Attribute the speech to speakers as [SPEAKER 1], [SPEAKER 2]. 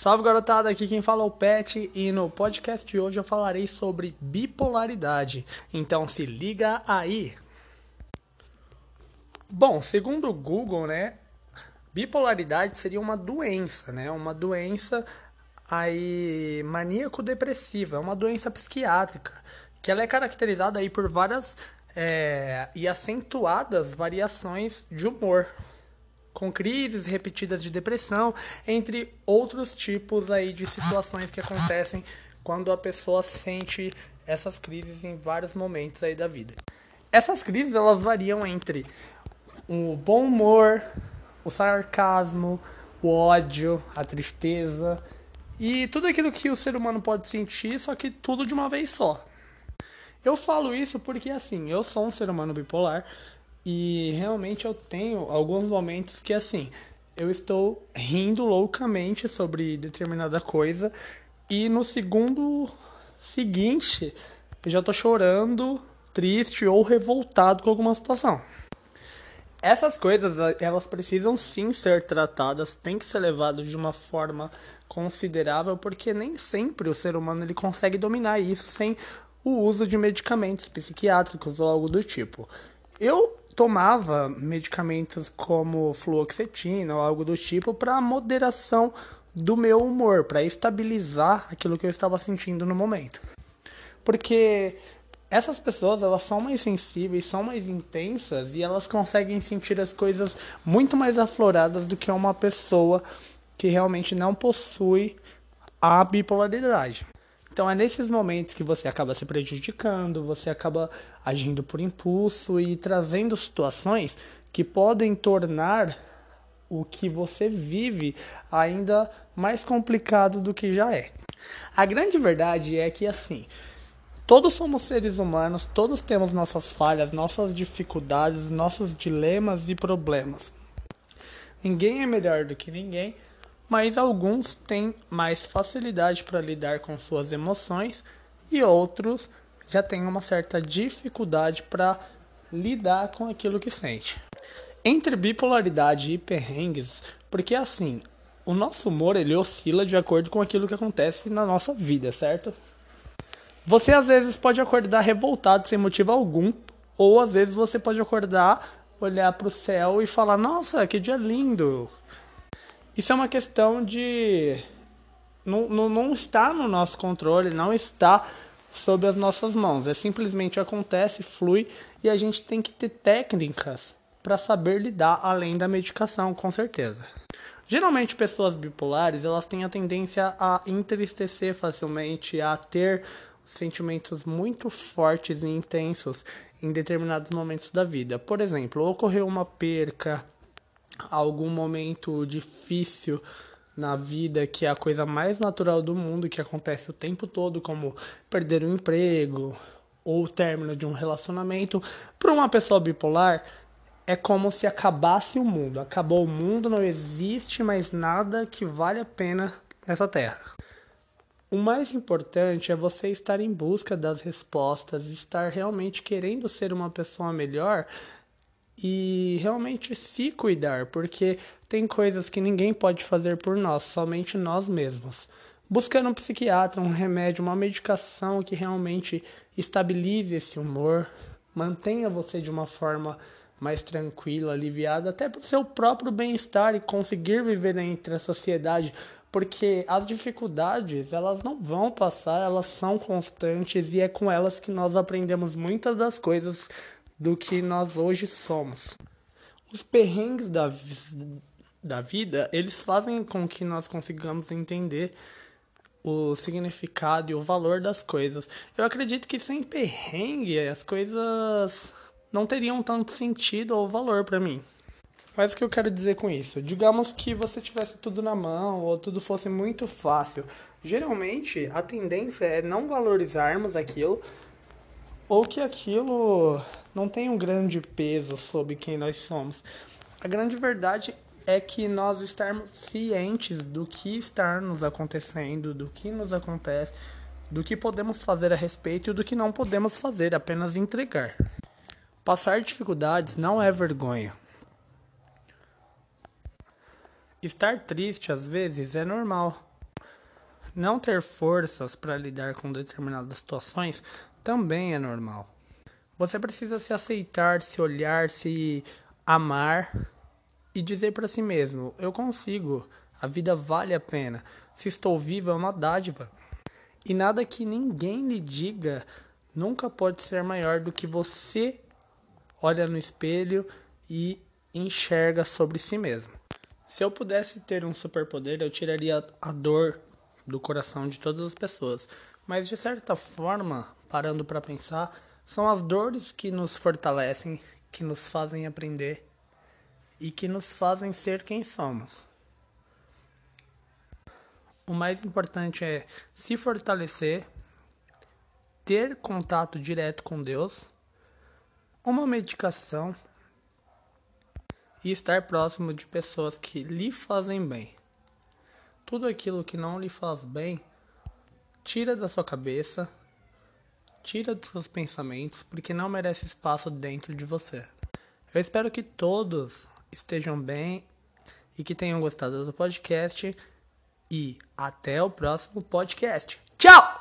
[SPEAKER 1] Salve garotada, aqui quem fala é o Pet e no podcast de hoje eu falarei sobre bipolaridade. Então se liga aí. Bom, segundo o Google, né, bipolaridade seria uma doença, né, uma doença aí maníaco-depressiva, é uma doença psiquiátrica, que ela é caracterizada aí por várias é, e acentuadas variações de humor com crises repetidas de depressão, entre outros tipos aí de situações que acontecem quando a pessoa sente essas crises em vários momentos aí da vida. Essas crises elas variam entre o bom humor, o sarcasmo, o ódio, a tristeza e tudo aquilo que o ser humano pode sentir, só que tudo de uma vez só. Eu falo isso porque assim, eu sou um ser humano bipolar, e realmente eu tenho alguns momentos que assim, eu estou rindo loucamente sobre determinada coisa e no segundo seguinte eu já estou chorando, triste ou revoltado com alguma situação. Essas coisas, elas precisam sim ser tratadas, tem que ser levado de uma forma considerável, porque nem sempre o ser humano ele consegue dominar isso sem o uso de medicamentos psiquiátricos ou algo do tipo. Eu tomava medicamentos como fluoxetina ou algo do tipo para moderação do meu humor, para estabilizar aquilo que eu estava sentindo no momento. Porque essas pessoas, elas são mais sensíveis, são mais intensas e elas conseguem sentir as coisas muito mais afloradas do que uma pessoa que realmente não possui a bipolaridade. Então é nesses momentos que você acaba se prejudicando, você acaba agindo por impulso e trazendo situações que podem tornar o que você vive ainda mais complicado do que já é. A grande verdade é que assim, todos somos seres humanos, todos temos nossas falhas, nossas dificuldades, nossos dilemas e problemas. Ninguém é melhor do que ninguém mas alguns têm mais facilidade para lidar com suas emoções e outros já têm uma certa dificuldade para lidar com aquilo que sente. Entre bipolaridade e perrengues, porque assim, o nosso humor ele oscila de acordo com aquilo que acontece na nossa vida, certo? Você às vezes pode acordar revoltado sem motivo algum, ou às vezes você pode acordar, olhar para o céu e falar: Nossa, que dia lindo! Isso é uma questão de. Não, não, não está no nosso controle, não está sob as nossas mãos. É simplesmente acontece, flui e a gente tem que ter técnicas para saber lidar além da medicação, com certeza. Geralmente pessoas bipolares, elas têm a tendência a entristecer facilmente, a ter sentimentos muito fortes e intensos em determinados momentos da vida. Por exemplo, ocorreu uma perca, algum momento difícil na vida, que é a coisa mais natural do mundo, que acontece o tempo todo, como perder um emprego ou o término de um relacionamento, para uma pessoa bipolar é como se acabasse o mundo. Acabou o mundo, não existe mais nada que vale a pena nessa terra. O mais importante é você estar em busca das respostas, estar realmente querendo ser uma pessoa melhor e realmente se cuidar, porque tem coisas que ninguém pode fazer por nós, somente nós mesmos. Buscando um psiquiatra, um remédio, uma medicação que realmente estabilize esse humor, mantenha você de uma forma mais tranquila, aliviada, até para o seu próprio bem-estar e conseguir viver entre a sociedade, porque as dificuldades, elas não vão passar, elas são constantes e é com elas que nós aprendemos muitas das coisas do que nós hoje somos. Os perrengues da, da vida, eles fazem com que nós consigamos entender o significado e o valor das coisas. Eu acredito que sem perrengue as coisas não teriam tanto sentido ou valor para mim. Mas o que eu quero dizer com isso? Digamos que você tivesse tudo na mão ou tudo fosse muito fácil. Geralmente a tendência é não valorizarmos aquilo ou que aquilo não tem um grande peso sobre quem nós somos. A grande verdade é que nós estarmos cientes do que está nos acontecendo, do que nos acontece, do que podemos fazer a respeito e do que não podemos fazer, apenas entregar. Passar dificuldades não é vergonha. Estar triste às vezes é normal. não ter forças para lidar com determinadas situações também é normal. Você precisa se aceitar, se olhar, se amar e dizer para si mesmo: eu consigo, a vida vale a pena. Se estou vivo é uma dádiva. E nada que ninguém lhe diga nunca pode ser maior do que você olha no espelho e enxerga sobre si mesmo. Se eu pudesse ter um superpoder, eu tiraria a dor do coração de todas as pessoas. Mas de certa forma, parando para pensar, são as dores que nos fortalecem, que nos fazem aprender e que nos fazem ser quem somos. O mais importante é se fortalecer, ter contato direto com Deus, uma medicação e estar próximo de pessoas que lhe fazem bem. Tudo aquilo que não lhe faz bem, tira da sua cabeça, tira dos seus pensamentos, porque não merece espaço dentro de você. Eu espero que todos estejam bem e que tenham gostado do podcast. E até o próximo podcast. Tchau!